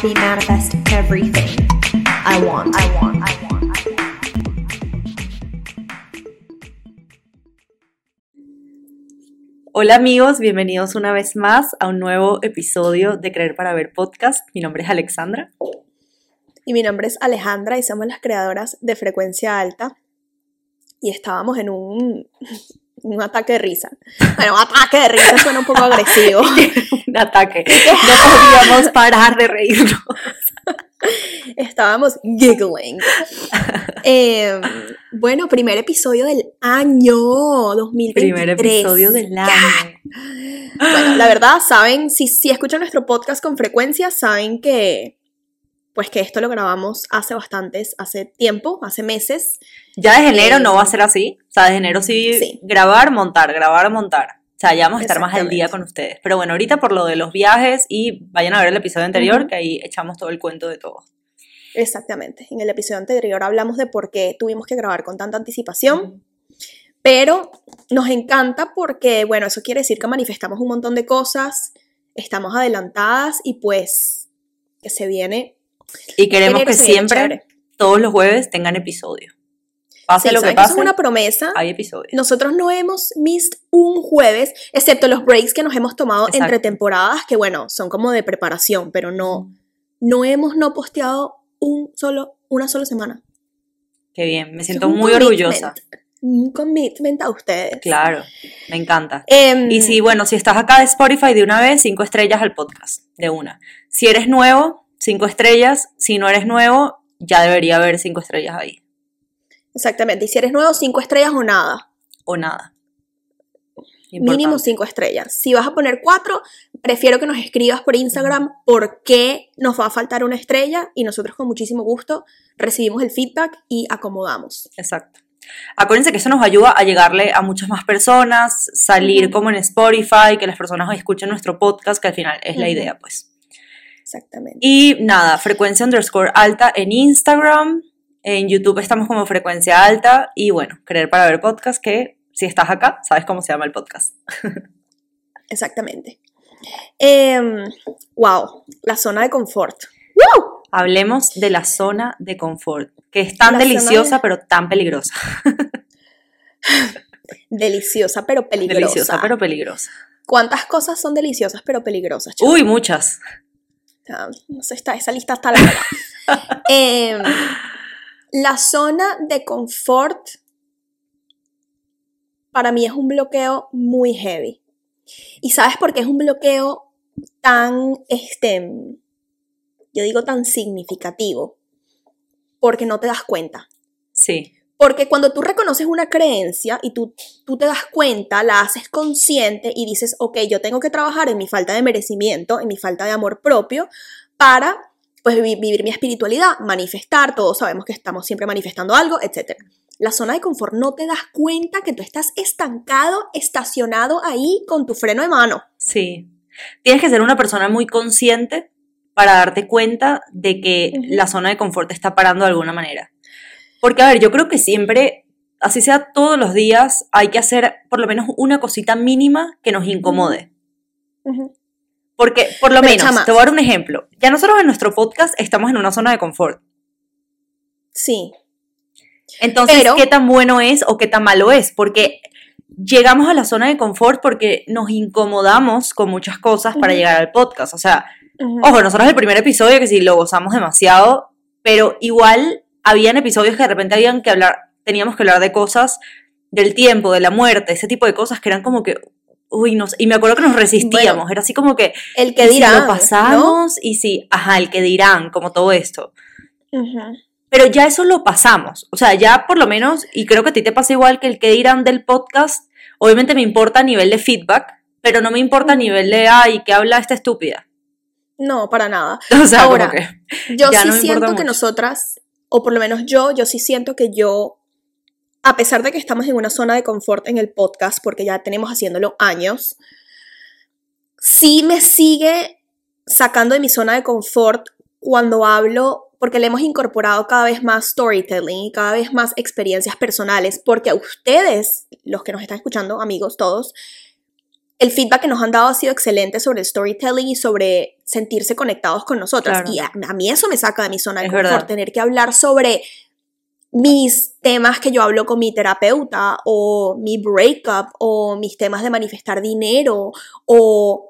Watch me manifest everything I want. I want. I want. Hola amigos, bienvenidos una vez más a un nuevo episodio de Creer para Ver podcast. Mi nombre es Alexandra. Y mi nombre es Alejandra y somos las creadoras de Frecuencia Alta. Y estábamos en un, un ataque de risa. Bueno, un ataque de risa suena un poco agresivo. un ataque. No podíamos parar de reírnos. Estábamos giggling. Eh, bueno, primer episodio del año 2023. Primer episodio del año. Bueno, la verdad, saben, si, si escuchan nuestro podcast con frecuencia, saben que pues que esto lo grabamos hace bastantes, hace tiempo, hace meses. Ya desde enero no va a ser así. O sea, desde enero sí, sí. grabar, montar, grabar, montar. O sea, ya vamos a estar más al día con ustedes. Pero bueno, ahorita por lo de los viajes y vayan a ver el episodio anterior, que ahí echamos todo el cuento de todo. Exactamente. En el episodio anterior hablamos de por qué tuvimos que grabar con tanta anticipación. Pero nos encanta porque, bueno, eso quiere decir que manifestamos un montón de cosas, estamos adelantadas y pues que se viene. Y queremos que siempre, todos los jueves, tengan episodio. Pase lo que pase. es una promesa. Hay episodio. Nosotros no hemos missed un jueves, excepto los breaks que nos hemos tomado entre temporadas, que bueno, son como de preparación, pero no, no hemos no posteado un solo, una sola semana. Qué bien, me siento muy orgullosa. Un commitment a ustedes. Claro, me encanta. Em, y si, bueno, si estás acá de Spotify de una vez, cinco estrellas al podcast, de una. Si eres nuevo, cinco estrellas. Si no eres nuevo, ya debería haber cinco estrellas ahí. Exactamente. Y si eres nuevo, cinco estrellas o nada. O nada. Mínimo cinco estrellas. Si vas a poner cuatro, prefiero que nos escribas por Instagram por qué nos va a faltar una estrella y nosotros con muchísimo gusto recibimos el feedback y acomodamos. Exacto. Acuérdense que eso nos ayuda a llegarle a muchas más personas, salir como en Spotify, que las personas escuchen nuestro podcast, que al final es la idea, pues. Exactamente. Y nada, frecuencia underscore alta en Instagram, en YouTube estamos como frecuencia alta y bueno, creer para ver podcast que si estás acá, sabes cómo se llama el podcast. Exactamente. wow, em, la zona de confort. Hablemos de la zona de confort, que es tan deliciosa pero tan peligrosa. deliciosa pero peligrosa. Deliciosa pero peligrosa. ¿Cuántas cosas son deliciosas pero peligrosas? Uy, muchas. No sé, está, esa lista está larga. eh, la zona de confort para mí es un bloqueo muy heavy. ¿Y sabes por qué es un bloqueo tan, este, yo digo tan significativo? Porque no te das cuenta. Sí. Porque cuando tú reconoces una creencia y tú, tú te das cuenta, la haces consciente y dices, ok, yo tengo que trabajar en mi falta de merecimiento, en mi falta de amor propio, para pues vivir mi espiritualidad, manifestar, todos sabemos que estamos siempre manifestando algo, etc. La zona de confort no te das cuenta que tú estás estancado, estacionado ahí con tu freno de mano. Sí. Tienes que ser una persona muy consciente para darte cuenta de que la zona de confort te está parando de alguna manera. Porque, a ver, yo creo que siempre, así sea todos los días, hay que hacer por lo menos una cosita mínima que nos incomode. Porque, por lo menos, te voy a dar un ejemplo. Ya nosotros en nuestro podcast estamos en una zona de confort. Sí. Entonces, ¿qué tan bueno es o qué tan malo es? Porque llegamos a la zona de confort porque nos incomodamos con muchas cosas para llegar al podcast. O sea, ojo, nosotros el primer episodio que sí lo gozamos demasiado, pero igual habían episodios que de repente habían que hablar, teníamos que hablar de cosas del tiempo, de la muerte, ese tipo de cosas que eran como que, uy, no y me acuerdo que nos resistíamos, era así como que, el que dirán, si lo pasamos y sí, ajá, el que dirán, como todo esto. Pero ya eso lo pasamos, o sea, ya por lo menos, y creo que a ti te pasa igual que el que dirán del podcast, obviamente me importa a nivel de feedback, pero no me importa a nivel de, ay, ¿qué habla esta estúpida? No, para nada. O sea, Ahora, que yo sí siento que nosotras, o por lo menos yo, yo sí siento que yo a pesar de que estamos en una zona de confort en el podcast, porque ya tenemos haciéndolo años, sí me sigue sacando de mi zona de confort cuando hablo, porque le hemos incorporado cada vez más storytelling y cada vez más experiencias personales, porque a ustedes, los que nos están escuchando, amigos todos, el feedback que nos han dado ha sido excelente sobre el storytelling y sobre sentirse conectados con nosotras. Y a, mí eso me saca de mi zona de confort, tener que hablar sobre mis temas que yo hablo con mi terapeuta o mi breakup o mis temas de manifestar dinero o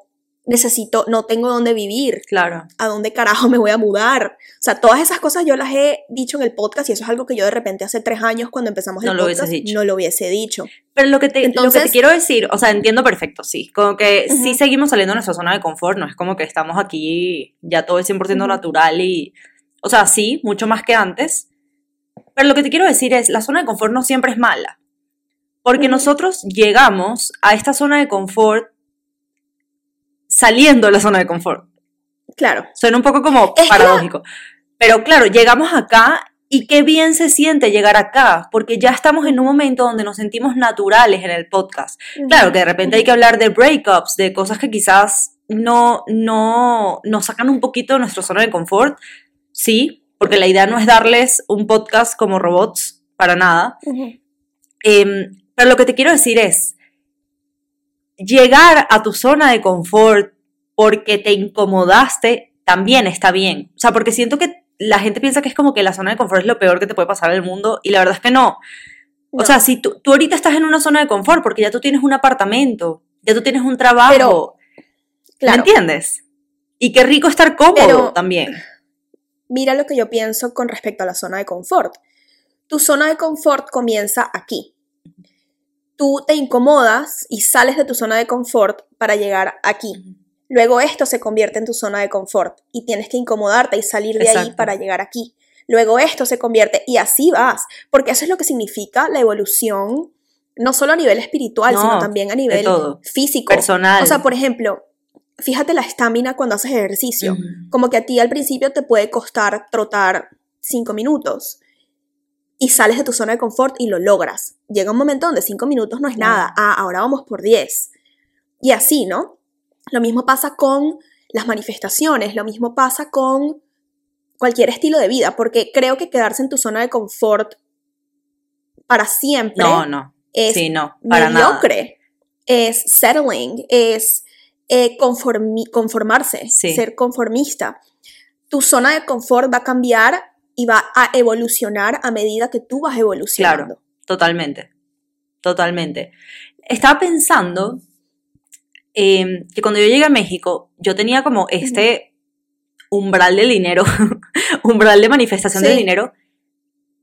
necesito, no tengo dónde vivir. Claro. ¿A dónde carajo me voy a mudar? O sea, todas esas cosas yo las he dicho en el podcast y eso es algo que yo de repente hace tres años cuando empezamos el podcast no lo hubiese dicho. Pero lo que, te, lo que te quiero decir, o sea, entiendo perfecto, sí. Como que sí seguimos saliendo de nuestra zona de confort, no es como que estamos aquí ya todo es 100% natural y, o sea, sí, mucho más que antes. Pero lo que te quiero decir es, la zona de confort no siempre es mala. Porque nosotros llegamos a esta zona de confort saliendo de la zona de confort. Claro. Suena un poco como paradójico. Pero claro, llegamos acá y qué bien se siente llegar acá, porque ya estamos en un momento donde nos sentimos naturales en el podcast. Claro que de repente hay que hablar de breakups, de cosas que quizás no, no nos sacan un poquito de nuestra zona de confort. Sí, porque la idea no es darles un podcast como robots, para nada. Em, pero lo que te quiero decir es, llegar a tu zona de confort porque te incomodaste también está bien. O sea, porque siento que la gente piensa que es como que la zona de confort es lo peor que te puede pasar en el mundo y la verdad es que no. O sea, si tú, ahorita estás en una zona de confort porque ya tú tienes un apartamento, ya tú tienes un trabajo, ¿me entiendes? Y qué rico estar cómodo también. Mira lo que yo pienso con respecto a la zona de confort. Tu zona de confort comienza aquí tú te incomodas y sales de tu zona de confort para llegar aquí. Luego esto se convierte en tu zona de confort y tienes que incomodarte y salir de ahí para llegar aquí. Luego esto se convierte y así vas, porque eso es lo que significa la evolución, no solo a nivel espiritual, sino también a nivel físico. Personal. O sea, por ejemplo, fíjate la estamina cuando haces ejercicio. Como que a ti al principio te puede costar trotar cinco minutos y sales de tu zona de confort y lo logras. Llega un momento donde cinco minutos no es nada, ah, ahora vamos por 10. Y así, ¿no? Lo mismo pasa con las manifestaciones, lo mismo pasa con cualquier estilo de vida, porque creo que quedarse en tu zona de confort para siempre no, no. es sí, no, para mediocre, es settling, es eh, conformarse, ser conformista. Tu zona de confort va a cambiar y va a evolucionar a medida que tú vas evolucionando. Claro, totalmente, totalmente. Estaba pensando em, que cuando yo llegué a México, yo tenía como este umbral del dinero, umbral de manifestación del dinero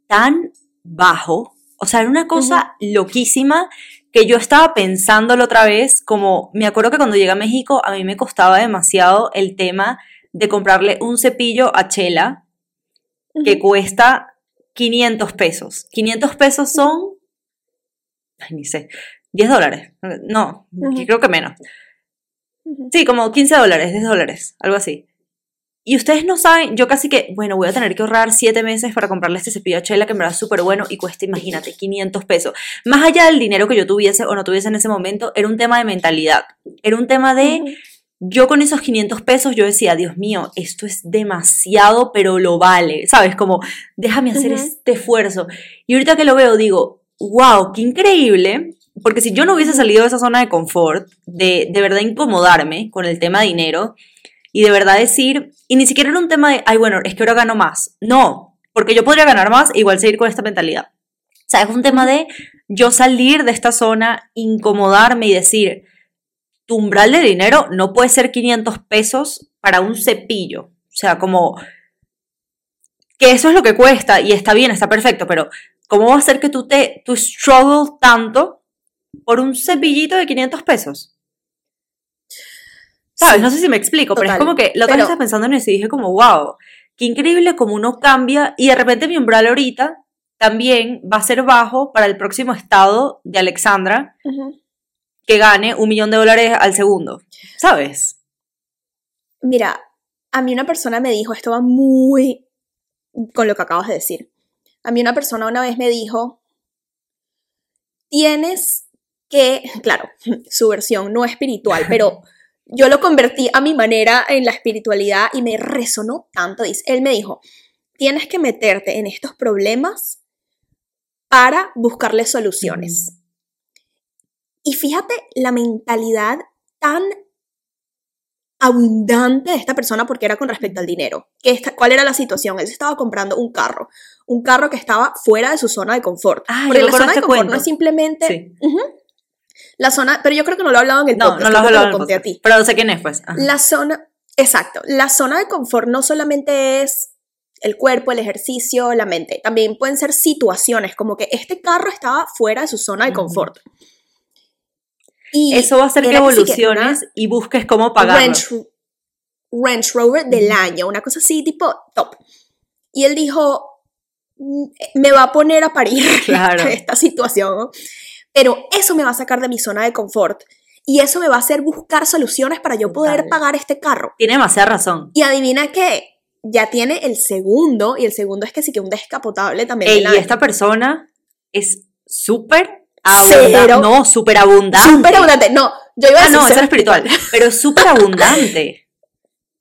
tan bajo, o sea, era una cosa loquísima que yo estaba pensándolo otra vez, como me acuerdo que cuando llegué a México a mí me costaba demasiado el tema de comprarle un cepillo a Chela, que cuesta 500 pesos. 500 pesos son, ay, ni sé, 10 dólares. No, creo que menos. Sí, como 15 dólares, 10 dólares, algo así. Y ustedes no saben, yo casi que, bueno, voy a tener que ahorrar 7 meses para comprarle este cepillo a Chela, que me verdad es súper bueno y cuesta, imagínate, 500 pesos. Más allá del dinero que yo tuviese o no tuviese en ese momento, era un tema de mentalidad. Era un tema de, yo con esos 500 pesos yo decía, Dios mío, esto es demasiado, pero lo vale, ¿sabes? Como, déjame hacer este esfuerzo. Y ahorita que lo veo, digo, wow, qué increíble, porque si yo no hubiese salido de esa zona de confort, de de verdad incomodarme con el tema de dinero, y de verdad decir, y ni siquiera era un tema de, ay, bueno, es que ahora gano más. No, porque yo podría ganar más e igual seguir con esta mentalidad. O sea, es un tema de yo salir de esta zona, incomodarme y decir, tu umbral de dinero no puede ser 500 pesos para un cepillo. O sea, como que eso es lo que cuesta y está bien, está perfecto, pero ¿cómo va a ser que tú te tú struggle tanto por un cepillito de 500 pesos? ¿Sabes? no sé si me explico, pero es como que la otra vez estaba pensando en eso y dije como, wow, qué increíble como uno cambia y de repente mi umbral ahorita también va a ser bajo para el próximo estado de Alexandra que gane un millón de dólares al segundo, ¿sabes? Mira, a mí una persona me dijo, esto va muy con lo que acabas de decir. A mí una persona una vez me dijo, tienes que, claro, su versión no espiritual, pero yo lo convertí a mi manera en la espiritualidad y me resonó tanto. Él me dijo, tienes que meterte en estos problemas para buscarle soluciones. Y fíjate la mentalidad tan abundante de esta persona porque era con respecto al dinero. ¿Qué esta- ¿Cuál era la situación? Él se estaba comprando un carro, un carro que estaba fuera de su zona de confort. Ah, porque la zona de confort no es simplemente Sí. La zona, pero yo creo que no lo he hablado en el No, podcast, no lo has que hablado en el conté a ti. Pero sé quién es, pues. Ajá. La zona, exacto, la zona de confort no solamente es el cuerpo, el ejercicio, la mente, también pueden ser situaciones, como que este carro estaba fuera de su zona de confort. Y Eso va a hacer que que evoluciones una y busques cómo pagarlo. Range, Range Rover del año, una cosa así, tipo top. Y él dijo, "Mm, me va a poner a parir Claro. esta situación, pero eso me va a sacar de mi zona de confort y eso me va a hacer buscar soluciones para yo poder Total. pagar este carro. Tiene demasiada razón. Y adivina qué, ya tiene el segundo, y el segundo es que sí que un descapotable también. Ey, y esta persona es súper Cero. abundante. No, súper abundante. Súper abundante. No, yo iba a Ah, decir no, esa cero es espiritual. Pero es súper abundante.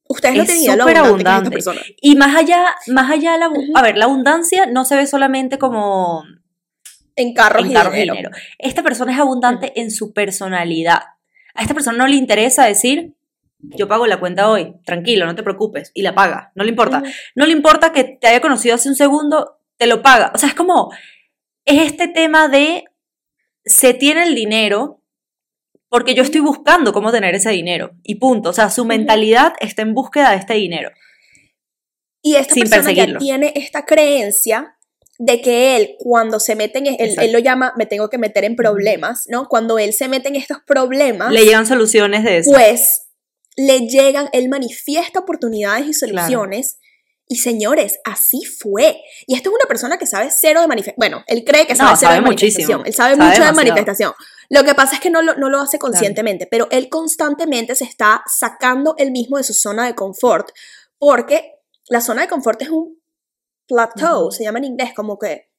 Ustedes no lo súper abundante. Y más allá, más allá de la, a ver, la abundancia no se ve solamente como En carros, en y, carros y dinero. dinero. Esta persona es abundante en su personalidad. A esta persona no le interesa decir, yo pago la cuenta hoy, tranquilo, no te preocupes, y la paga, no le importa. No le importa que te haya conocido hace un segundo, te lo paga. O sea, es como, es este tema de, se tiene el dinero porque yo estoy buscando cómo tener ese dinero, y punto. O sea, su mentalidad está en búsqueda de este dinero. Y esta Sin persona ya tiene esta creencia de que él, cuando se mete en, él, Exacto. él lo llama, me tengo que meter en problemas, ¿no? Cuando él se mete en estos problemas, Le llegan soluciones de eso. pues le llegan, él manifiesta oportunidades y soluciones. Y señores, así fue. Y esto es una persona que sabe cero de manifestación. Bueno, él cree que sabe No, cero sabe de manifestación. muchísimo. Él sabe, Sabe mucho de manifestación. Lo que pasa es que no lo, no lo hace conscientemente, pero él constantemente se está sacando él mismo de su zona de confort. Porque la zona de confort es un plateau, se llama en inglés, como que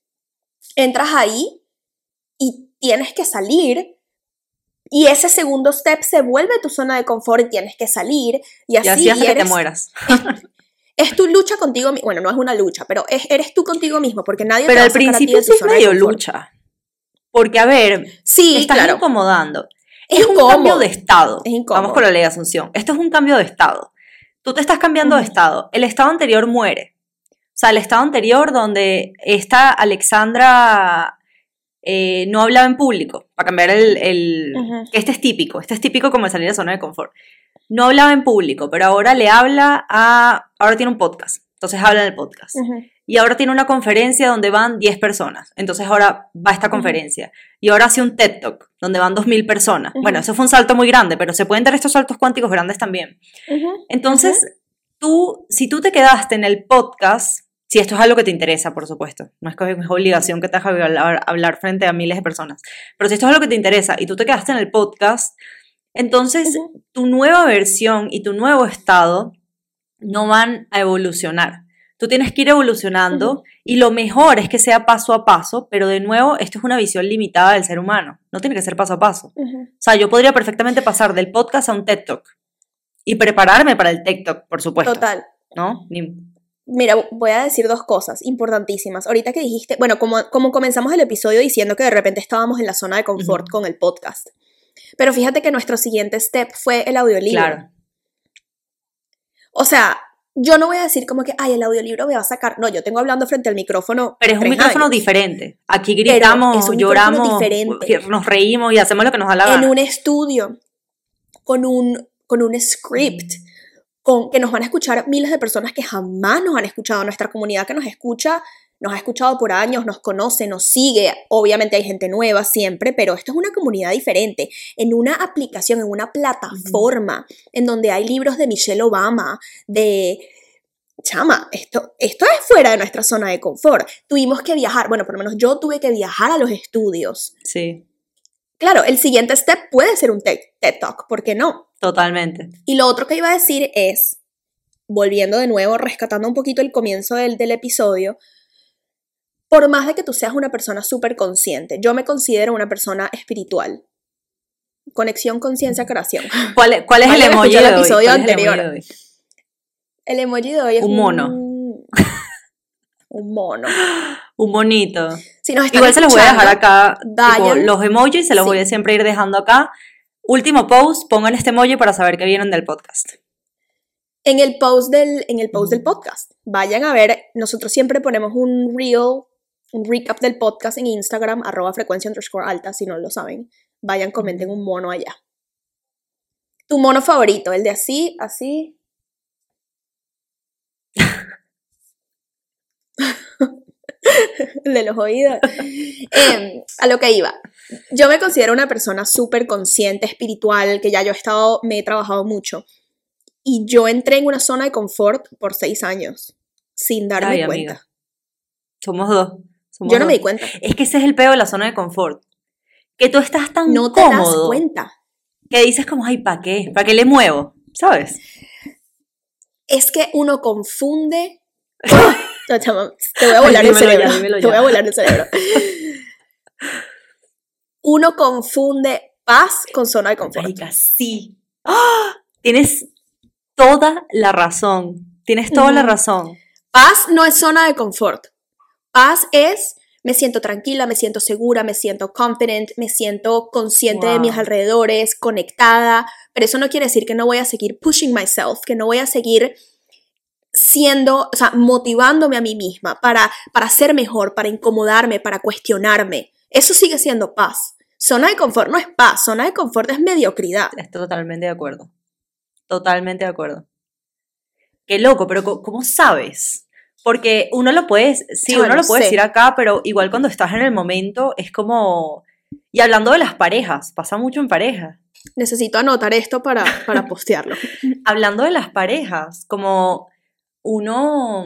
entras ahí y tienes que salir. Y ese segundo step se vuelve tu zona de confort y tienes que salir. Y así, y así hasta y que te eres- mueras. es tu lucha contigo mismo. Bueno, no es una lucha, pero es- eres tú contigo mismo, porque nadie te Pero va al a sacar a ti principio de sí es de medio lucha. Porque, a ver, Sí, te estás claro. incomodando. Es Es un incómodo. cambio de estado. Es. Vamos con la ley de Asunción. Esto es un cambio de estado. Tú te estás cambiando de Ujú. estado. El estado anterior muere. O sea, el estado anterior donde esta Alexandra eh, no hablaba en público, para cambiar el... el- Ujú. que este es típico, este es típico como el salir de zona de confort. No hablaba en público, pero ahora le habla a... Ahora tiene un podcast, entonces habla en el podcast. Y ahora tiene una conferencia donde van 10 personas. Entonces ahora va a esta conferencia. Y ahora hace un TED Talk donde van 2.000 personas. Bueno, eso fue un salto muy grande, pero se pueden dar estos saltos cuánticos grandes también. Entonces, tú, si tú te quedaste en el podcast, si esto es algo que te interesa, por supuesto, no es que es obligación que te haga hablar, hablar frente a miles de personas, pero si esto es algo que te interesa y tú te quedaste en el podcast, entonces tu nueva versión y tu nuevo estado no van a evolucionar. Tú tienes que ir evolucionando y lo mejor es que sea paso a paso, pero de nuevo, esto es una visión limitada del ser humano, no tiene que ser paso a paso. O sea, yo podría perfectamente pasar del podcast a un TED Talk y prepararme para el TED Talk, por supuesto. Total. ¿No? Ni- Mira, voy a decir dos cosas importantísimas. Ahorita que dijiste, bueno, como, como comenzamos el episodio diciendo que de repente estábamos en la zona de confort con el podcast. Pero fíjate que nuestro siguiente step fue el audiolibro. Claro. O sea, yo no voy a decir como que, ay, el audiolibro me va a sacar. No, yo tengo hablando frente al micrófono. Pero es un micrófono años. diferente. Aquí gritamos, lloramos, diferente. nos reímos y hacemos lo que nos da la En gana. un estudio, con un, con un script, con, que nos van a escuchar miles de personas que jamás nos han escuchado. Nuestra comunidad que nos escucha, nos ha escuchado por años, nos conoce, nos sigue. Obviamente hay gente nueva siempre, pero esto es una comunidad diferente. En una aplicación, en una plataforma, en donde hay libros de Michelle Obama, de... Chama, esto, esto es fuera de nuestra zona de confort. Tuvimos que viajar, bueno, por lo menos yo tuve que viajar a los estudios. Sí, Claro, el siguiente step puede ser un TED, TED Talk, ¿por qué no? totalmente. Y lo otro que iba a decir es, volviendo de nuevo, rescatando un poquito el comienzo del, del episodio, por más de que tú seas una persona súper consciente, yo me considero una persona espiritual. Conexión, conciencia, creación. ¿Cuál, es- cuál es el emoji de el hoy? episodio ¿Cuál es el emoji anterior. de hoy? El emoji de hoy es Un mono. Un, un mono. Un bonito. Si nos están Igual se los voy a dejar acá. tipo, los emojis se los Sí. voy a siempre ir dejando acá. Último post, pongan este emoji para saber que vienen del podcast. En el post del, en el post del podcast, vayan a ver, nosotros siempre ponemos un reel, un recap del podcast en Instagram, arroba frecuencia underscore alta, si no lo saben. Vayan, comenten un mono allá. Tu mono favorito, el de así, así. el de los oídos. Em, a lo que iba. Yo me considero una persona súper consciente, espiritual, que ya yo he estado, me he trabajado mucho. Y yo entré en una zona de confort por seis años, sin darme cuenta. Somos dos. Yo no me di cuenta. Es que ese es el peor de la zona de confort. Que tú estás tan no te das cuenta. Que dices como, ay, ¿para qué? ¿Para qué le muevo? ¿Sabes? Es que uno confunde... te voy a volar el cerebro. te voy a volar el cerebro. Uno confunde paz con zona de confort. sí. ¡Ah! Tienes toda la razón. Tienes toda la razón. Paz no es zona de confort. Paz es me siento tranquila, me siento segura, me siento confident, me siento consciente de mis alrededores, conectada, pero eso no quiere decir que no voy a seguir pushing myself, que no voy a seguir siendo, o sea, motivándome a mí misma para, para ser mejor, para incomodarme, para cuestionarme. Eso sigue siendo paz. Zona de confort no es paz, zona de confort es mediocridad. Estoy totalmente de acuerdo. Totalmente de acuerdo. Qué loco, pero ¿cómo sabes? Porque uno lo puede, sí, uno lo puede decir acá, pero igual cuando estás en el momento es como... Y hablando de las parejas, pasa mucho en parejas. Necesito anotar esto para, para postearlo. hablando de las parejas, como uno...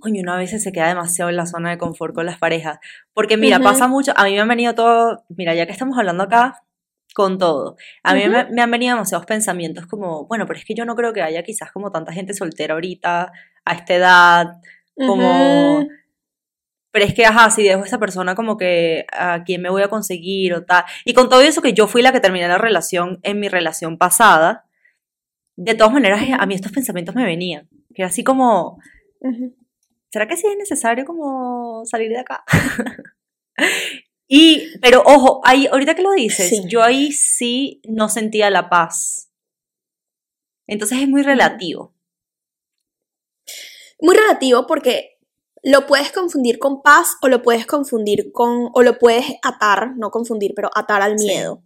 Coño, uno a veces se queda demasiado en la zona de confort con las parejas. Porque mira, pasa mucho, a mí me han venido todo, mira, ya que estamos hablando acá, con todo. A mí me, han venido demasiados pensamientos como, bueno, pero es que yo no creo que haya quizás como tanta gente soltera ahorita, a esta edad, como... Pero es que, ajá, si dejo a esa persona como que a quién me voy a conseguir o tal. Y con todo eso que yo fui la que terminé la relación en mi relación pasada, de todas maneras a mí estos pensamientos me venían. Que era así como, ¿será que sí es necesario como salir de acá? Y, pero ojo, ahí, ahorita que lo dices, yo ahí sí no sentía la paz. Entonces es muy relativo. Muy relativo porque lo puedes confundir con paz o lo puedes confundir con, o lo puedes atar, no confundir, pero atar al miedo.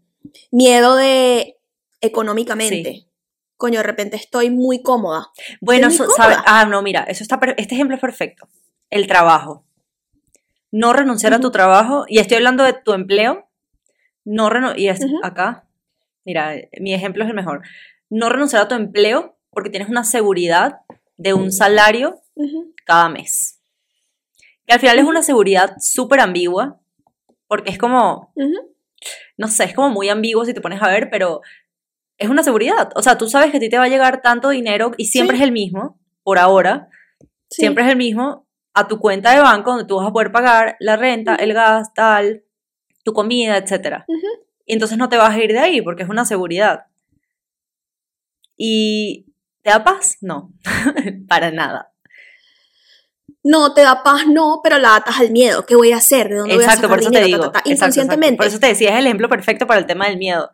Miedo de económicamente. Coño, de repente estoy muy cómoda. Bueno. Ah, no, mira, eso está, este ejemplo es perfecto. El trabajo no renunciar a tu trabajo, y estoy hablando de tu empleo, no y es acá, mira, mi ejemplo es el mejor, no renunciar a tu empleo porque tienes una seguridad de un salario cada mes. Que al final es una seguridad súper ambigua, porque es como, no sé, es como muy ambiguo si te pones a ver, pero es una seguridad. O sea, tú sabes que a ti te va a llegar tanto dinero y siempre es el mismo, por ahora, siempre es el mismo, a tu cuenta de banco donde tú vas a poder pagar la renta, el gas, tal, tu comida, etc. Y entonces no te vas a ir de ahí porque es una seguridad. ¿Y te da paz? No, para nada. No, te da paz, no, pero la atas al miedo. ¿Qué voy a hacer? ¿De dónde voy a por eso te digo. Inconscientemente. Por eso te decía, es el ejemplo perfecto para el tema del miedo.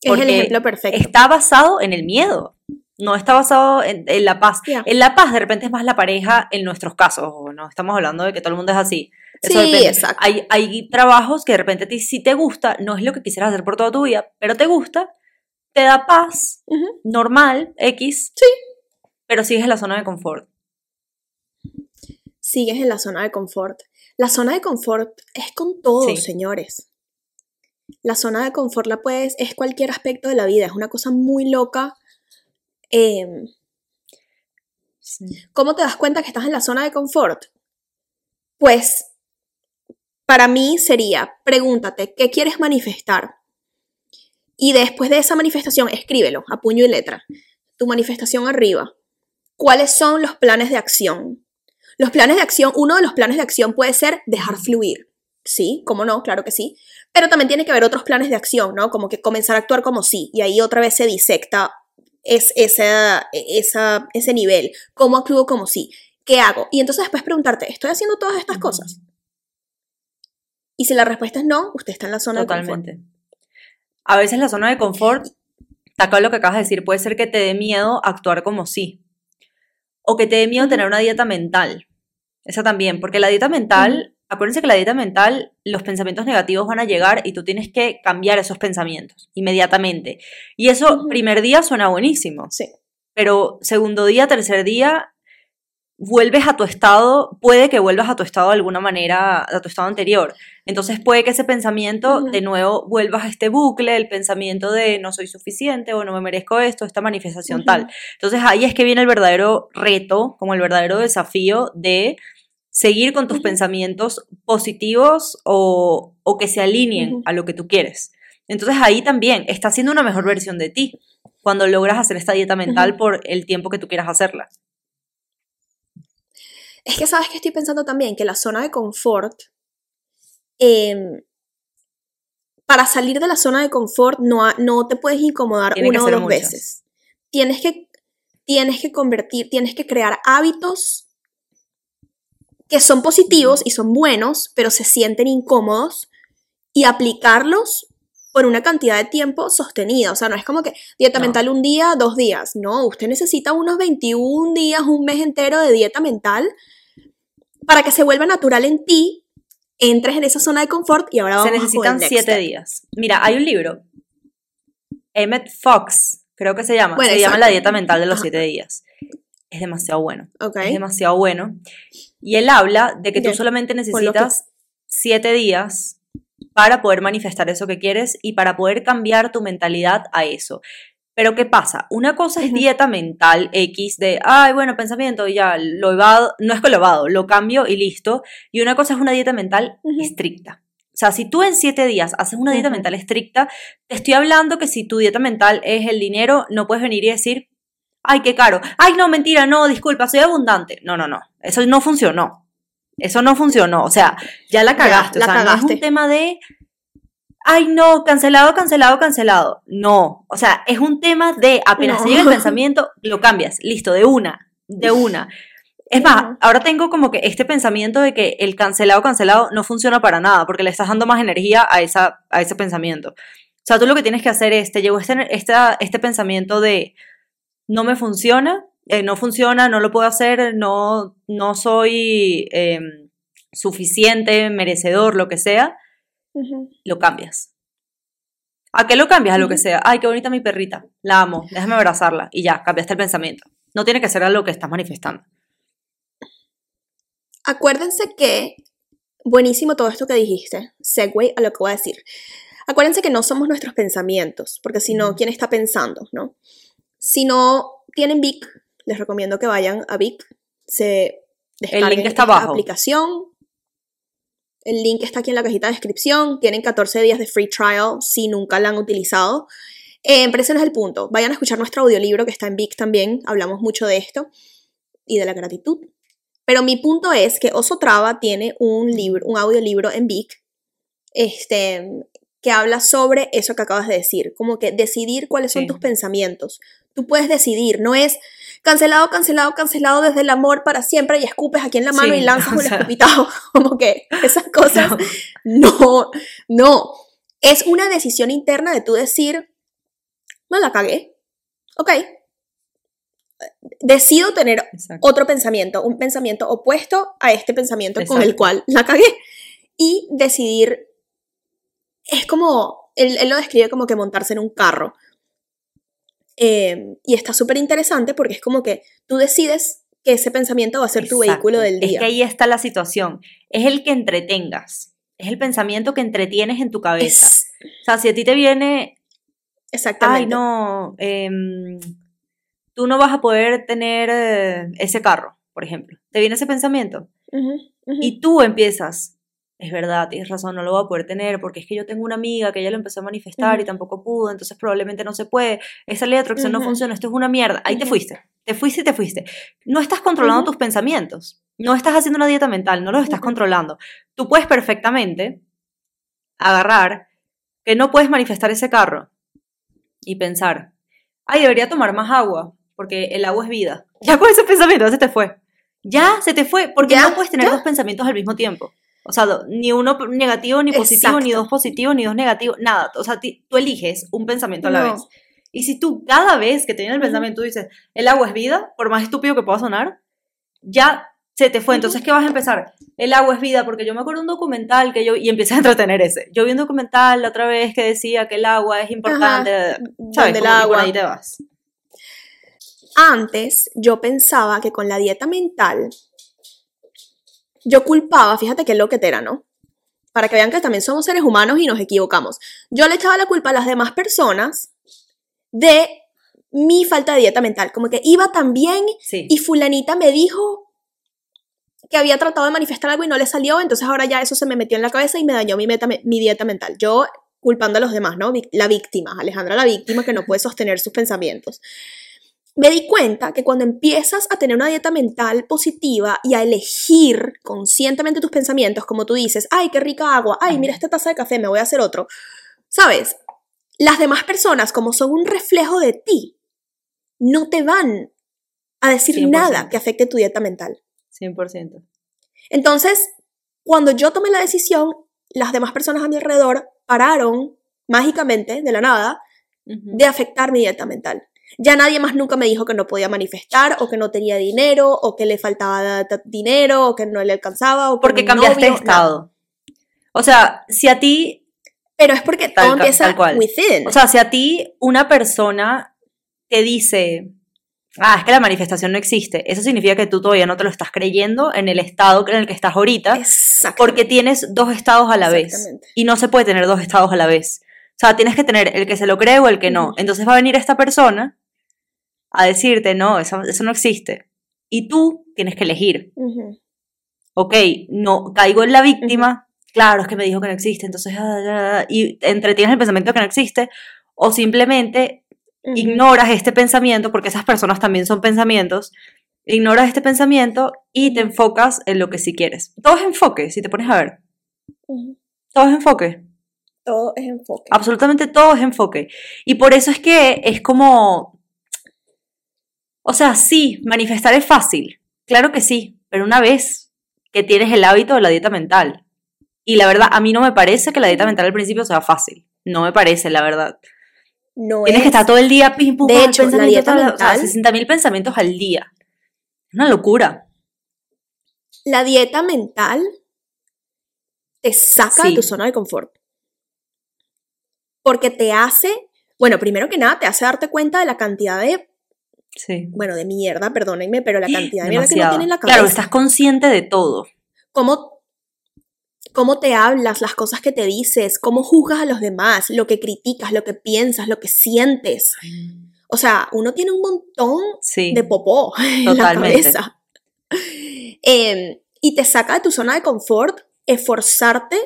es el ejemplo perfecto. Está basado en el miedo no está basado en, la paz. En la paz de repente es más la pareja en nuestros casos, no estamos hablando de que todo el mundo es así. sí, exacto. Hay, hay trabajos que de repente si te gusta, no es lo que quisieras hacer por toda tu vida, pero te gusta, te da paz, normal, X. Sí. Pero sigues en la zona de confort. Sigues en la zona de confort. La zona de confort es con todo, señores. La zona de confort la puedes, es cualquier aspecto de la vida, es una cosa muy loca Em, ¿Cómo te das cuenta que estás en la zona de confort? Pues para mí sería, pregúntate, ¿qué quieres manifestar? Y después de esa manifestación, escríbelo a puño y letra. Tu manifestación arriba. ¿Cuáles son los planes de acción? Los planes de acción, uno de los planes de acción puede ser dejar fluir. Sí, ¿cómo no? Claro que sí. Pero también tiene que haber otros planes de acción, ¿no? Como que comenzar a actuar como sí. Y ahí otra vez se disecta es esa, esa, ese nivel. ¿Cómo actúo como sí? ¿Qué hago? Y entonces después preguntarte, ¿estoy haciendo todas estas cosas? Y si la respuesta es no, usted está en la zona Totalmente. a veces la zona de confort, acá lo que acabas de decir, puede ser que te dé miedo actuar como sí. O que te dé miedo tener una dieta mental. Esa también, porque la dieta mental, acuérdense que la dieta mental, los pensamientos negativos van a llegar y tú tienes que cambiar esos pensamientos inmediatamente. Y eso, primer día suena buenísimo. Sí. Pero segundo día, tercer día, vuelves a tu estado, puede que vuelvas a tu estado de alguna manera, a tu estado anterior. Entonces puede que ese pensamiento de nuevo vuelvas a este bucle, el pensamiento de no soy suficiente o no me merezco esto, esta manifestación tal. Entonces ahí es que viene el verdadero reto, como el verdadero desafío de seguir con tus pensamientos positivos o, o, que se alineen a lo que tú quieres. Entonces ahí también estás siendo una mejor versión de ti cuando logras hacer esta dieta mental por el tiempo que tú quieras hacerla. Es que sabes que estoy pensando también que la zona de confort, em, para salir de la zona de confort no, no te puedes incomodar una o dos veces. Tienes que, tienes que convertir, tienes que crear hábitos que son positivos y son buenos, pero se sienten incómodos y aplicarlos por una cantidad de tiempo sostenida. O sea, no es como que dieta mental un día, dos días. No, usted necesita unos 21 días, un mes entero de dieta mental para que se vuelva natural en ti, entres en esa zona de confort y ahora vamos Se necesitan siete días. Mira, hay un libro, Emmett Fox, creo que se llama, se llama La dieta mental de los siete días. Es demasiado bueno. Es demasiado bueno. Y él habla de que tú solamente necesitas siete días para poder manifestar eso que quieres y para poder cambiar tu mentalidad a eso. Pero ¿qué pasa? Una cosa es dieta mental X de, ay, bueno, pensamiento, ya, lo evado, no es que lo evado, lo cambio y listo. Y una cosa es una dieta mental estricta. O sea, si tú en siete días haces una dieta mental estricta, te estoy hablando que si tu dieta mental es el dinero, no puedes venir y decir, ay, qué caro. Ay, no, mentira, no, disculpa, soy abundante. No, no, no. Eso no funcionó. Eso no funcionó. O sea, ya la cagaste. o sea, no es un tema de ay no, cancelado, cancelado, cancelado. No, o sea, es un tema de apenas llega el pensamiento, lo cambias, listo, de una, de una. Es más, ahora tengo como que este pensamiento de que el cancelado, cancelado no funciona para nada, porque le estás dando más energía a, esa, a ese pensamiento. O sea, tú lo que tienes que hacer es, te llegó este, este, este pensamiento de no me funciona, eh, no funciona, no lo puedo hacer, no, no soy em, suficiente, merecedor, lo que sea lo cambias. ¿A qué lo cambias? A lo que sea. Ay, qué bonita mi perrita. La amo. Déjame abrazarla. Y ya, cambiaste el pensamiento. No tiene que ser a lo que estás manifestando. Acuérdense que, buenísimo todo esto que dijiste. Segway a lo que voy a decir. Acuérdense que no somos nuestros pensamientos, porque si no, ¿quién está pensando? ¿no? Si no tienen Vic, les recomiendo que vayan a Vic, se descarguen el link está abajo. aplicación, el link está aquí en la cajita de descripción. Tienen 14 días de free trial si nunca la han utilizado. Eh, pero ese no es el punto. Vayan a escuchar nuestro audiolibro que está en Vic también. Hablamos mucho de esto y de la gratitud. Pero mi punto es que Oso Traba tiene un libro, un audiolibro en Vic, este, que habla sobre eso que acabas de decir, como que decidir cuáles son tus pensamientos. Tú puedes decidir, no es cancelado, cancelado, cancelado desde el amor para siempre y escupes aquí en la mano y lanzas un escupitajo. Como que esas cosas, no. no, Es una decisión interna de tú decir, no la cagué, ok. Decido tener otro pensamiento, un pensamiento opuesto a este pensamiento con el cual la cagué. Y decidir, es como, él, él lo describe como que montarse en un carro Em, y está súper interesante porque es como que tú decides que ese pensamiento va a ser tu vehículo del día. Es que ahí está la situación. Es el que entretengas. Es el pensamiento que entretienes en tu cabeza. O sea, si a ti te viene. Exactamente. Ay, no. Em, tú no vas a poder tener eh, ese carro, por ejemplo. Te viene ese pensamiento. Y tú empiezas es verdad, tienes razón, no lo voy a poder tener porque es que yo tengo una amiga que ella lo empezó a manifestar y tampoco pudo, entonces probablemente no se puede, esa ley de atracción no funciona, esto es una mierda, ahí te fuiste, te fuiste y te fuiste. No estás controlando tus pensamientos, no estás haciendo una dieta mental, no los estás controlando. Tú puedes perfectamente agarrar que no puedes manifestar ese carro y pensar, ay, debería tomar más agua porque el agua es vida. Ya con ese pensamiento se te fue. Ya se te fue porque no puedes tener dos pensamientos al mismo tiempo. O sea, ni uno negativo ni positivo, ni dos positivos, ni dos negativos, nada. O sea, tú eliges un pensamiento a la vez. Y si tú cada vez que te viene el pensamiento dices, el agua es vida, por más estúpido que pueda sonar, ya se te fue. Entonces, ¿qué vas a empezar? El agua es vida, porque yo me acuerdo un documental que yo, y empecé a entretener ese. Yo vi un documental la otra vez que decía que el agua es importante, ¿sabes? El agua. ahí te vas. Antes, yo pensaba que con la dieta mental, yo culpaba, fíjate qué loquetera, ¿no? Para que vean que también somos seres humanos y nos equivocamos. Yo le echaba la culpa a las demás personas de mi falta de dieta mental. Como que iba tan bien y fulanita me dijo que había tratado de manifestar algo y no le salió, entonces ahora ya eso se me metió en la cabeza y me dañó mi, mi dieta mental. Yo culpando a los demás, ¿no? La víctima, Alejandra la víctima que no puede sostener sus pensamientos. Me di cuenta que cuando empiezas a tener una dieta mental positiva y a elegir conscientemente tus pensamientos, como tú dices, ay, qué rica agua, ay, mira esta taza de café, me voy a hacer otro, ¿sabes? las demás personas, como son un reflejo de ti, no te van a decir nada que afecte tu dieta mental. 100%. Entonces, cuando yo tomé la decisión, las demás personas a mi alrededor pararon mágicamente, de la nada, de afectar mi dieta mental. Ya nadie más nunca me dijo que no podía manifestar, o que no tenía dinero, o que le faltaba dinero, o que no le alcanzaba, o porque cambiaste de estado. O sea, si a ti pero es porque todo empieza within. O sea, si a ti una persona te dice, ah, es que la manifestación no existe, eso significa que tú todavía no te lo estás creyendo en el estado en el que estás ahorita, porque tienes dos estados a la vez. Y no se puede tener dos estados a la vez. O sea, tienes que tener el que se lo cree o el que no. Entonces va a venir esta persona a decirte, no, eso, no existe. Y tú tienes que elegir. Ok, no, caigo en la víctima, claro, es que me dijo que no existe, entonces, ah, y entretienes el pensamiento que no existe, o simplemente ignoras este pensamiento, porque esas personas también son pensamientos, ignoras este pensamiento y te enfocas en lo que sí quieres. Todo es enfoque, si te pones a ver. Todo es enfoque. Todo es enfoque. Absolutamente todo es enfoque. Y por eso es que es como, o sea, sí, manifestar es fácil, claro que sí, pero una vez que tienes el hábito de la dieta mental, y la verdad, a mí no me parece que la dieta mental al principio sea fácil. No me parece, la verdad. No Tienes que estar todo el día pim, De hecho, la dieta mental... 60.000 pensamientos al día. Una locura. La dieta mental te saca de tu zona de confort. Porque te hace, bueno, primero que nada, te hace darte cuenta de la cantidad de Sí. Bueno, de mierda, perdónenme, pero la cantidad de mierda que no tiene en la cabeza. Claro, estás consciente de todo. Cómo cómo te hablas, las cosas que te dices, cómo juzgas a los demás, lo que criticas, lo que piensas, lo que sientes. O sea, uno tiene un montón de popó en la cabeza. Em, y te saca de tu zona de confort, esforzarte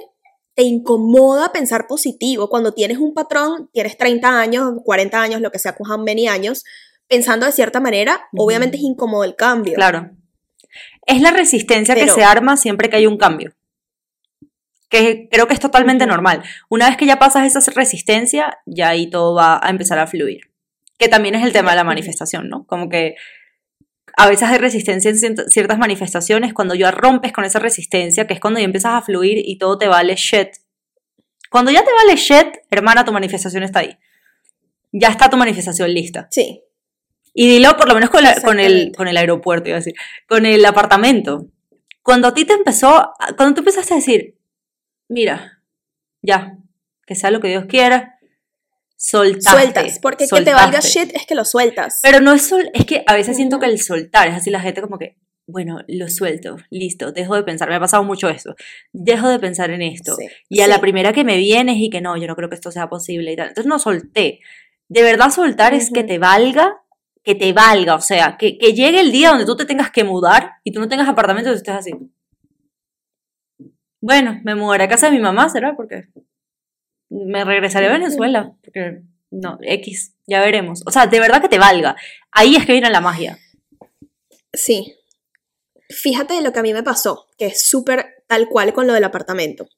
te incomoda pensar positivo. Cuando tienes un patrón, tienes 30 años, 40 años, lo que sea, con many años, pensando de cierta manera, obviamente es incómodo el cambio. Claro. Es la resistencia que se arma siempre que hay un cambio que creo que es totalmente normal. Una vez que ya pasas esa resistencia, ya ahí todo va a empezar a fluir. Que también es el tema de la manifestación, ¿no? Como que a veces hay resistencia en ciertas manifestaciones, cuando ya rompes con esa resistencia, que es cuando ya empiezas a fluir y todo te vale shit. Cuando ya te vale shit, hermana, tu manifestación está ahí. Ya está tu manifestación lista. Sí. Y dilo por lo menos con, con, el, con el aeropuerto, iba a decir, con el apartamento. Cuando a ti te empezó, cuando tú empezaste a decir, mira, ya, que sea lo que Dios quiera, soltaste. Sueltas, porque que te valga shit es que lo sueltas. Pero no es sol, es que a veces siento que el soltar es así la gente como que, bueno, lo suelto, listo, dejo de pensar, me ha pasado mucho eso, dejo de pensar en esto. y a la primera que me vienes y que no, yo no creo que esto sea posible y tal. Entonces no solté. De verdad soltar es que te valga, que te valga, o sea, que, que llegue el día donde tú te tengas que mudar y tú no tengas apartamento y estés así. Bueno, me mudaré a casa de mi mamá, ¿será? Porque me regresaré a Venezuela. Porque no, X, ya veremos. O sea, de verdad que te valga. Ahí es que viene la magia. Sí. Fíjate de lo que a mí me pasó, que es súper tal cual con lo del apartamento.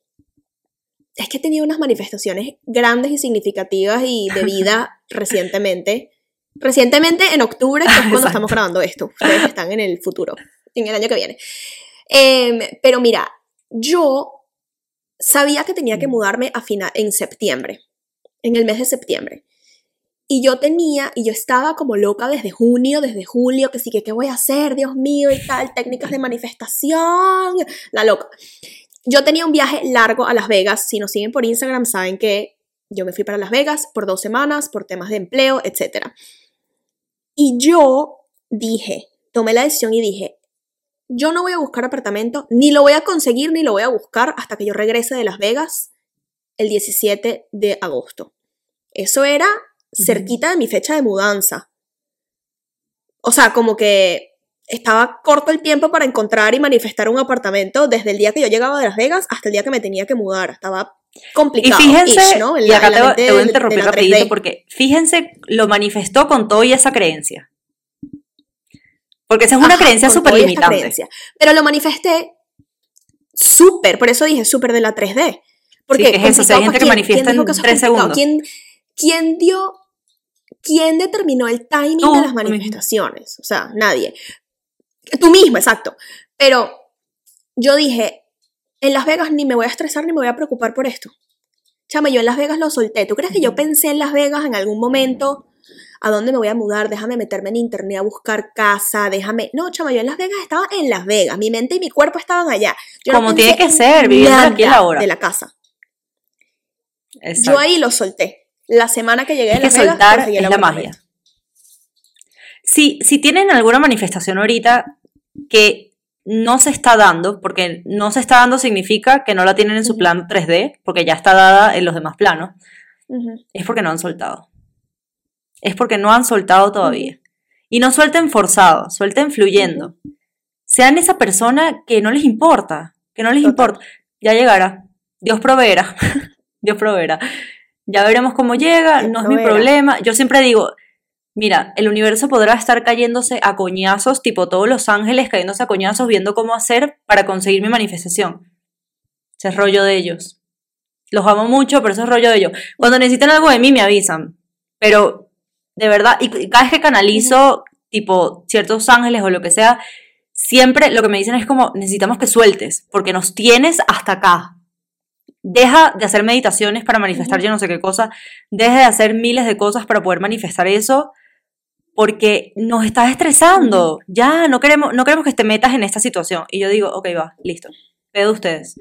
Es que he tenido unas manifestaciones grandes y significativas y de vida recientemente. Recientemente en octubre, que es cuando estamos grabando esto. Ustedes están en el futuro, en el año que viene. Em, pero mira, yo sabía que tenía que mudarme a final, en septiembre, en el mes de septiembre. Y yo tenía, y yo estaba como loca desde junio, desde julio, que sí, que qué voy a hacer, Dios mío, y tal, técnicas de manifestación, la loca. Yo tenía un viaje largo a Las Vegas, si nos siguen por Instagram saben que yo me fui para Las Vegas por dos semanas, por temas de empleo, etc. Y yo dije, tomé la decisión y dije, yo no voy a buscar apartamento, ni lo voy a conseguir, ni lo voy a buscar hasta que yo regrese de Las Vegas el 17 de agosto. Eso era cerquita de mi fecha de mudanza. O sea, como que estaba corto el tiempo para encontrar y manifestar un apartamento desde el día que yo llegaba de Las Vegas hasta el día que me tenía que mudar. Estaba complicado. Y fíjense, y acá te, voy a interrumpir rapidito porque fíjense, lo manifestó con todo y esa creencia. Porque esa es una creencia súper limitante. Pero lo manifesté súper, por eso dije súper de la 3D. Porque sí, es eso, hay gente que manifiesta en 3 segundos. ¿Quién, dio, quién determinó el timing de las manifestaciones? O sea, nadie. Tú mismo, exacto. Pero yo dije, en Las Vegas ni me voy a estresar ni me voy a preocupar por esto. Chama, yo en Las Vegas lo solté. ¿Tú crees que yo pensé en Las Vegas en algún momento? ¿A dónde me voy a mudar? Déjame meterme en internet a buscar casa, déjame... No, chama, yo en Las Vegas estaba en Las Vegas. Mi mente y mi cuerpo estaban allá. Como tiene que ser, viviendo aquí ahora. De la casa. Yo ahí lo solté. La semana que llegué a Las Vegas, soltar es la magia. Si, si tienen alguna manifestación ahorita que no se está dando, porque no se está dando significa que no la tienen en su plan 3D, porque ya está dada en los demás planos, es porque no han soltado. Es porque no han soltado todavía. Y no suelten forzado, suelten fluyendo. Sean esa persona que no les importa, que no les importa. Ya llegará. Dios proveerá. Dios proveerá. Ya veremos cómo llega, no es mi problema. Yo siempre digo, Mira, el universo podrá estar cayéndose a coñazos, tipo todos los ángeles cayéndose a coñazos, viendo cómo hacer para conseguir mi manifestación. Ese es rollo de ellos. Los amo mucho, pero eso es rollo de ellos. Cuando necesitan algo de mí, me avisan. Pero, de verdad, y cada vez que canalizo, tipo, ciertos ángeles o lo que sea, siempre lo que me dicen es como, necesitamos que sueltes, porque nos tienes hasta acá. Deja de hacer meditaciones para manifestar yo no sé qué cosa, deja de hacer miles de cosas para poder manifestar eso, porque nos estás estresando. Ya, no queremos, no queremos que te metas en esta situación. Y yo digo, ok, va, listo. Pedo ustedes.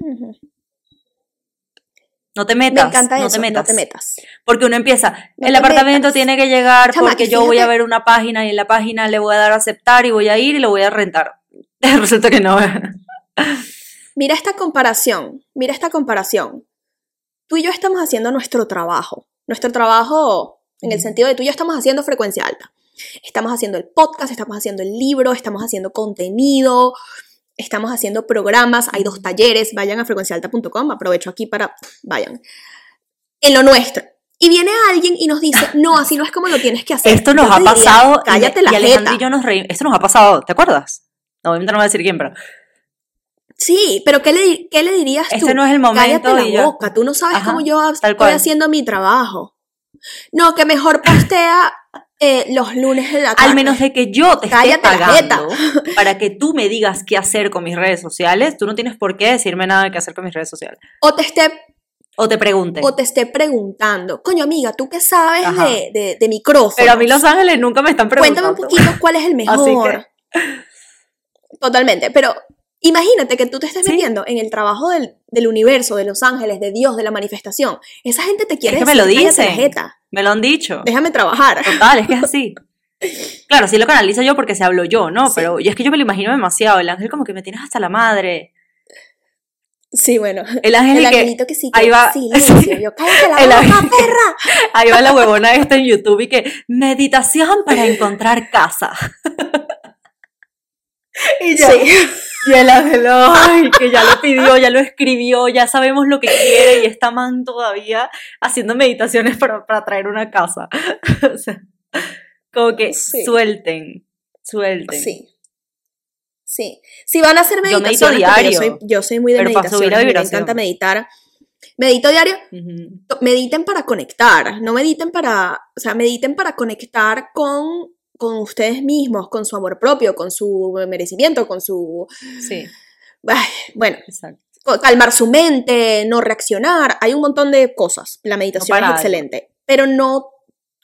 No te metas. Me encanta no eso, te metas. No te metas. Porque uno empieza, el apartamento tiene que llegar porque yo voy a ver una página y en la página le voy a dar a aceptar y voy a ir y lo voy a rentar. Resulta que no. mira esta comparación, mira esta comparación. Tú y yo estamos haciendo nuestro trabajo. Nuestro trabajo en el sentido de tú y yo estamos haciendo frecuencia alta. Estamos haciendo el podcast, estamos haciendo el libro, estamos haciendo contenido, estamos haciendo programas, hay dos talleres, vayan a frecuencialta.com, aprovecho aquí para, vayan, en lo nuestro. Y viene alguien y nos dice, no, así no es como lo tienes que hacer. Esto nos ha pasado, cállate la y yo nos reímos, esto nos ha pasado, ¿te acuerdas? No, obviamente no voy a decir quién, pero... Sí, pero ¿qué le, qué le dirías tú? Este no es el momento. Cállate la boca, tú no sabes cómo yo estoy haciendo mi trabajo. No, que mejor postea eh, los lunes de la tarde. Al menos de que yo te esté pagando para que tú me digas qué hacer con mis redes sociales, tú no tienes por qué decirme nada de qué hacer con mis redes sociales. O te esté... O te pregunte. O te esté preguntando, coño amiga, ¿tú qué sabes de, de, de? Pero a mí Los Ángeles nunca me están preguntando. Cuéntame un poquito cuál es el mejor. Totalmente, pero Imagínate que tú te estés metiendo en el trabajo del, del, universo, de los ángeles, de Dios, de la manifestación. Esa gente te quiere es que me lo dicen. Me lo han dicho. Déjame trabajar. Total, es que es así. Claro, sí lo canalizo yo porque se hablo yo, ¿no? Pero y es que yo me lo imagino demasiado. El ángel como que me tienes hasta la madre. Sí, bueno. El ángel el que, angelito que sí, ahí va, silencio. Yo, cállate la boca, perra. Ahí va la huevona esta en YouTube y que meditación para encontrar casa. Y yo, sí. Y el ángel, ay, que ya lo pidió, ya lo escribió, ya sabemos lo que quiere y está man todavía haciendo meditaciones para, para traer una casa. o sea, como que suelten, suelten. Sí. Sí. Si van a hacer meditaciones, yo diario. Yo soy, yo soy, muy de meditación. Me encanta meditar. Medito diario. Mediten para conectar. No mediten para. O sea, mediten para conectar con con ustedes mismos, con su amor propio, con su merecimiento, con su... Sí. bueno, calmar su mente, no reaccionar, hay un montón de cosas. La meditación es excelente, pero no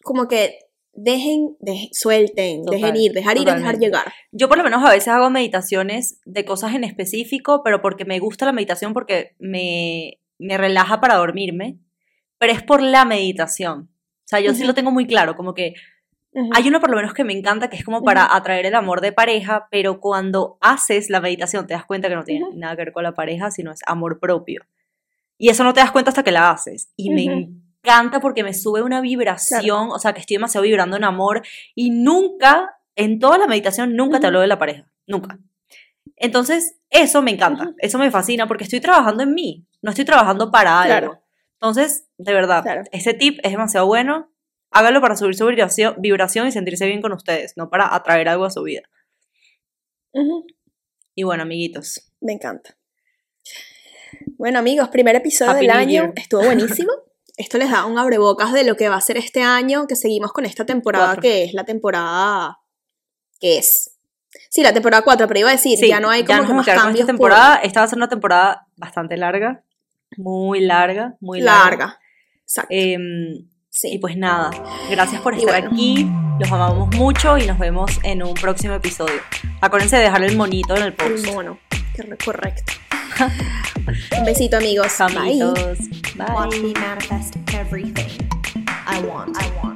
como que dejen, suelten, dejen ir, dejar ir dejar llegar. Yo por lo menos a veces hago meditaciones de cosas en específico, pero porque me gusta la meditación, porque me, me relaja para dormirme, pero es por la meditación. O sea, yo sí lo tengo muy claro, como que hay uno por lo menos que me encanta, que es como para atraer el amor de pareja, pero cuando haces la meditación te das cuenta que no tiene nada que ver con la pareja, sino es amor propio. Y eso no te das cuenta hasta que la haces. Y me encanta porque me sube una vibración, o sea, que estoy demasiado vibrando en amor y nunca, en toda la meditación, nunca te hablo de la pareja, nunca. Entonces, eso me encanta, eso me fascina porque estoy trabajando en mí, no estoy trabajando para algo. Entonces, de verdad, ese tip es demasiado bueno. Hágalo para subir su vibración, y sentirse bien con ustedes, no para atraer algo a su vida. Y bueno, amiguitos. Me encanta. Bueno, amigos, primer episodio del año. Estuvo buenísimo. Esto les da un abrebocas de lo que va a ser este año, que seguimos con esta temporada, que es la temporada que es. Sí, la temporada 4, pero iba a decir, ya no hay como que más cambios. Esta temporada, esta va a ser una temporada bastante larga, muy larga, muy larga. Larga, exacto. Em, sí. Y pues nada, gracias por estar aquí, los amamos mucho y nos vemos en un próximo episodio. Acuérdense de dejar el monito en el post. El mono, correcto. Un besito, amigos. Bye. Bye. Watch me manifest everything I want. I want.